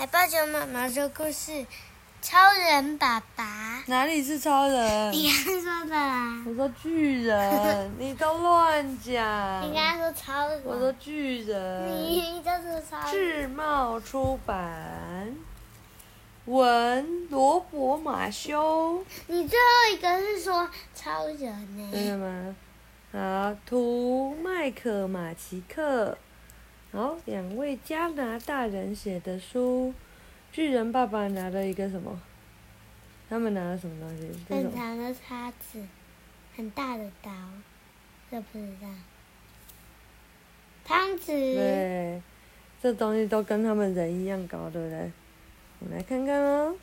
海豹熊妈妈说故事：超人爸爸。哪里是超人？你刚刚说的啦。我说巨人，你都乱讲。你刚刚说超人。我说巨人。你就是超人。智茂出版，文罗伯马修。你最后一个是说超人呢？真的吗？好，图麦克马奇克。好，两位加拿大人写的书，巨人爸爸拿了一个什么？他们拿了什么东西？很长的叉子，很大的刀，这不知道。汤匙。对，这东西都跟他们人一样高，对不对？我们来看看哦，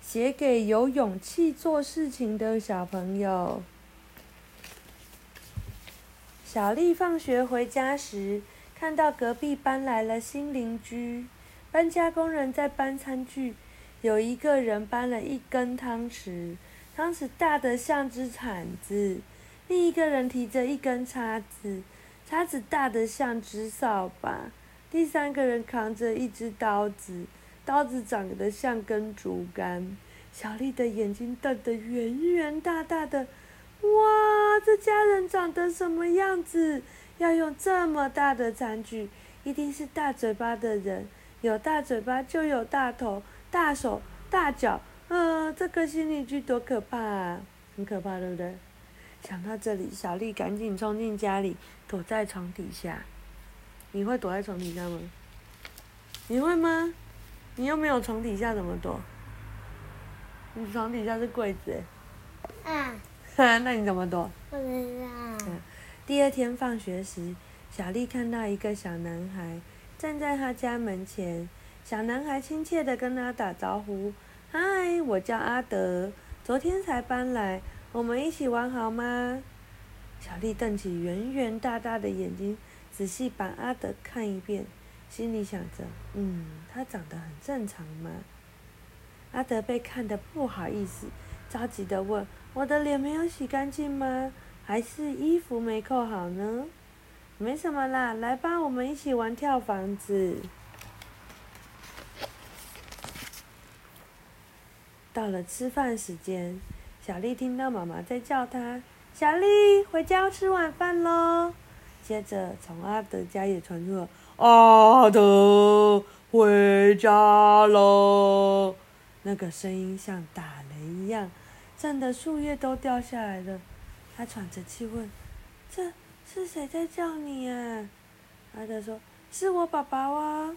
写给有勇气做事情的小朋友。小丽放学回家时。看到隔壁搬来了新邻居，搬家工人在搬餐具，有一个人搬了一根汤匙，汤匙大的像只铲子；另一个人提着一根叉子，叉子大的像只扫把；第三个人扛着一只刀子，刀子长得像根竹竿。小丽的眼睛瞪得圆圆大大的，哇，这家人长得什么样子？要用这么大的餐具，一定是大嘴巴的人。有大嘴巴就有大头、大手、大脚。嗯，这个心理剧多可怕啊！很可怕，对不对？想到这里，小丽赶紧冲进家里，躲在床底下。你会躲在床底下吗？你会吗？你又没有床底下，怎么躲？你床底下是柜子。嗯。那你怎么躲？不知道。第二天放学时，小丽看到一个小男孩站在他家门前。小男孩亲切地跟他打招呼：“嗨，我叫阿德，昨天才搬来，我们一起玩好吗？”小丽瞪起圆圆大大的眼睛，仔细把阿德看一遍，心里想着：“嗯，他长得很正常嘛。”阿德被看得不好意思，着急地问：“我的脸没有洗干净吗？”还是衣服没扣好呢？没什么啦，来吧，我们一起玩跳房子。到了吃饭时间，小丽听到妈妈在叫她：“小丽，回家吃晚饭喽。”接着，从阿德家也传出了：“阿德，回家喽！”那个声音像打雷一样，震得树叶都掉下来了。他喘着气问：“这是谁在叫你啊？”阿德说：“是我爸爸哇！”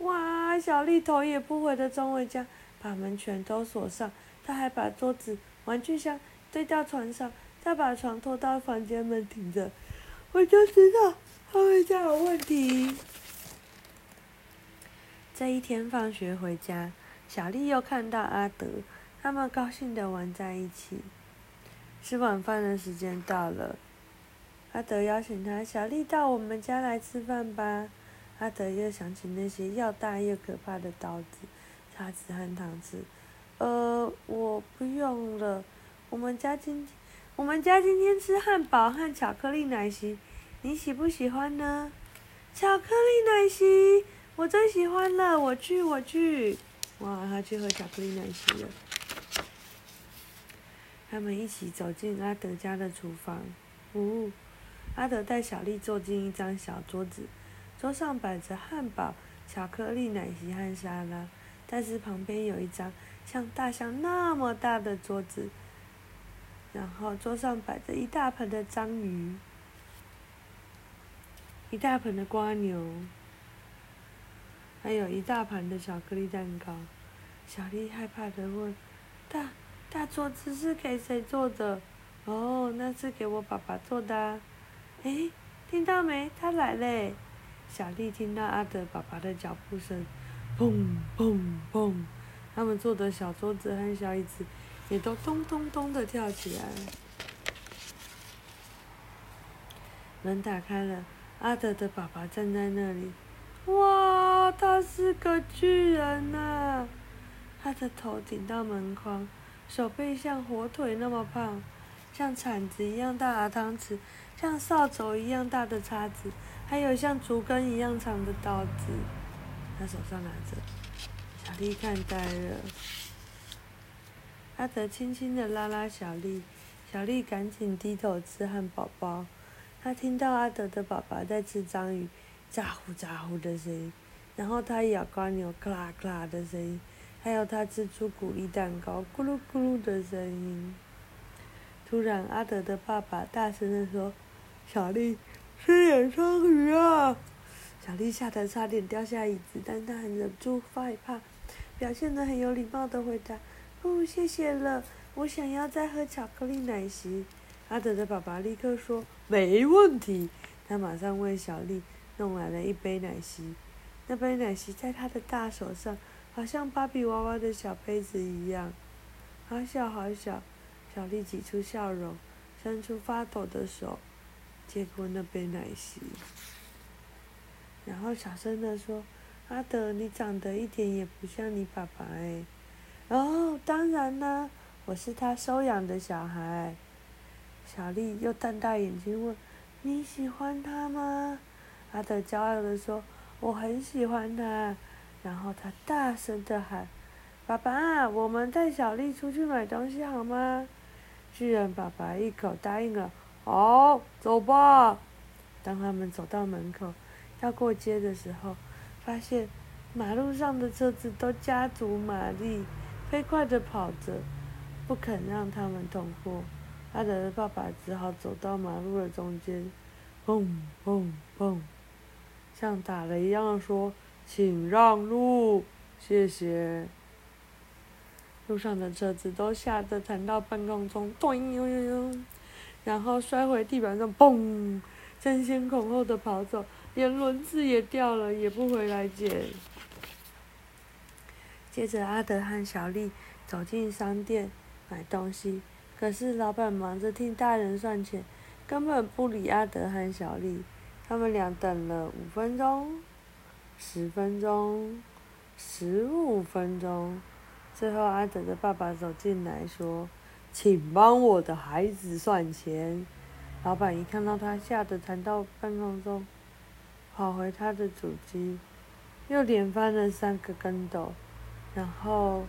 哇！小丽头也不回的冲回家，把门全都锁上。他还把桌子、玩具箱堆到床上，再把床拖到房间门顶着。我就知道他回家有问题。这一天放学回家，小丽又看到阿德，他们高兴的玩在一起。吃晚饭的时间到了，阿德邀请他：“小丽到我们家来吃饭吧。”阿德又想起那些又大又可怕的刀子、叉子和汤匙。呃，我不用了。我们家今我们家今天吃汉堡和巧克力奶昔，你喜不喜欢呢？巧克力奶昔，我最喜欢了。我去，我去。哇，他去喝巧克力奶昔了。他们一起走进阿德家的厨房。呜，阿德带小丽坐进一张小桌子，桌上摆着汉堡、巧克力奶昔和沙拉，但是旁边有一张像大象那么大的桌子，然后桌上摆着一大盆的章鱼，一大盆的瓜牛，还有一大盘的巧克力蛋糕。小丽害怕的问：“大？”大桌子是给谁做的？哦，那是给我爸爸做的。哎，听到没？他来嘞！小丽听到阿德爸爸的脚步声，砰砰砰，他们坐的小桌子和小椅子也都咚咚咚的跳起来。门打开了，阿德的爸爸站在那里。哇，他是个巨人呐！他的头顶到门框。手背像火腿那么胖，像铲子一样大的汤匙，像扫帚一样大的叉子，还有像竹竿一样长的刀子。他手上拿着。小丽看呆了。阿德轻轻的拉拉小丽，小丽赶紧低头吃汉堡包。他听到阿德的爸爸在吃章鱼，咋呼咋呼的声音，然后他咬瓜牛，咔啦咔啦的声音，还有他吃出古力蛋糕，咕噜咕噜的声音。突然，阿德的爸爸大声的说：“小丽，吃点章鱼啊！”小丽吓得差点掉下椅子，但她很忍住害怕，表现得很有礼貌的回答：“哦，谢谢了，我想要再喝巧克力奶昔。”阿德的爸爸立刻说：“没问题。”他马上为小丽弄来了一杯奶昔。那杯奶昔在他的大手上，好像芭比娃娃的小杯子一样，好小好小。小丽挤出笑容，伸出发抖的手，接过那杯奶昔，然后小声地说：“阿德，你长得一点也不像你爸爸哎。”“哦，当然啦，我是他收养的小孩。”小丽又瞪大眼睛问：“你喜欢他吗？”阿德骄傲地说：“我很喜欢他。”然后他大声的喊：“爸爸，我们带小丽出去买东西好吗？”巨人爸爸一口答应了，好，走吧。当他们走到门口，要过街的时候，发现马路上的车子都加足马力，飞快的跑着，不肯让他们通过。阿德的爸爸只好走到马路的中间，砰砰砰，像打雷一样说：“请让路，谢谢。”路上的车子都吓得弹到半空中，咚呦呦呦，然后摔回地板上，砰，争先恐后的跑走，连轮子也掉了，也不回来捡。接着，阿德和小丽走进商店买东西，可是老板忙着听大人算钱，根本不理阿德和小丽。他们俩等了五分钟，十分钟，十五分钟。最后，阿德的爸爸走进来说：“请帮我的孩子算钱。”老板一看到他，吓得弹到半空中，跑回他的主机，又连翻了三个跟斗，然后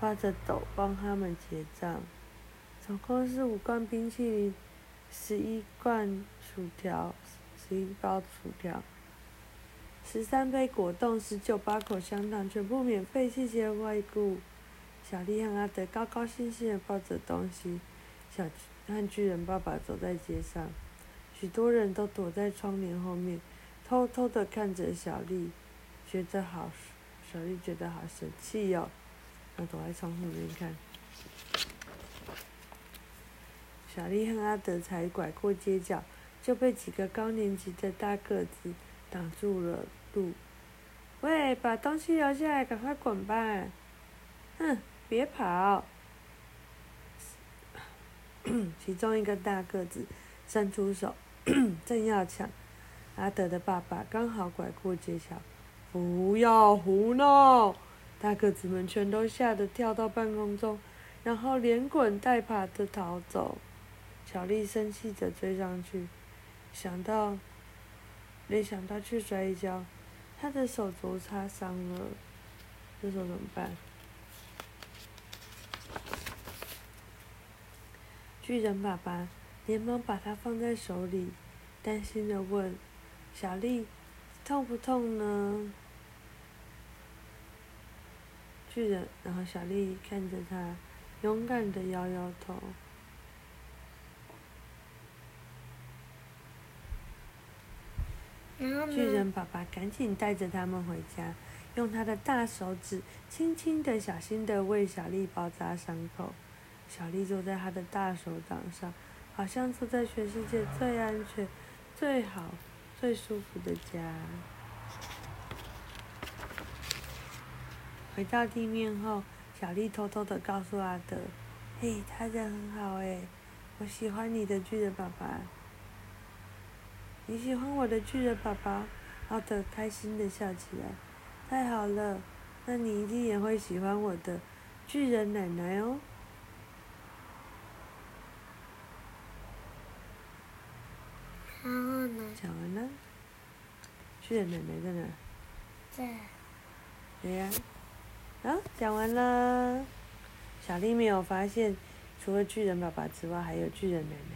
发着抖帮他们结账。总共是五罐冰淇淋，十一罐薯条，十一包薯条。十三杯果冻，十九八口香糖，全部免费，谢谢外顾。小丽和阿德高高兴兴的抱着东西，小和巨人爸爸走在街上，许多人都躲在窗帘后面，偷偷的看着小丽，觉得好，小丽觉得好神气哟，要躲在窗户里面看。小丽和阿德才拐过街角，就被几个高年级的大个子挡住了。喂，把东西留下来，赶快滚吧！哼，别跑！其中一个大个子伸出手，正要抢，阿德的爸爸刚好拐过街桥。不要胡闹！大个子们全都吓得跳到半空中，然后连滚带爬的逃走。小丽生气的追上去，想到，没想到却摔一跤。他的手肘擦伤了，这时候怎么办？巨人爸爸连忙把它放在手里，担心的问：“小丽，痛不痛呢？”巨人，然后小丽看着他，勇敢的摇摇头。巨人爸爸赶紧带着他们回家，用他的大手指轻轻的、小心的为小丽包扎伤口。小丽坐在他的大手掌上，好像坐在全世界最安全、最好、最舒服的家。回到地面后，小丽偷偷的告诉阿德：“嘿，他人很好诶，我喜欢你的巨人爸爸。”你喜欢我的巨人宝宝？奥特开心的笑起来。太好了，那你一定也会喜欢我的巨人奶奶哦。然后呢？讲完了。巨人奶奶在哪？在。对呀。啊，讲完了。小丽没有发现，除了巨人爸爸之外，还有巨人奶奶。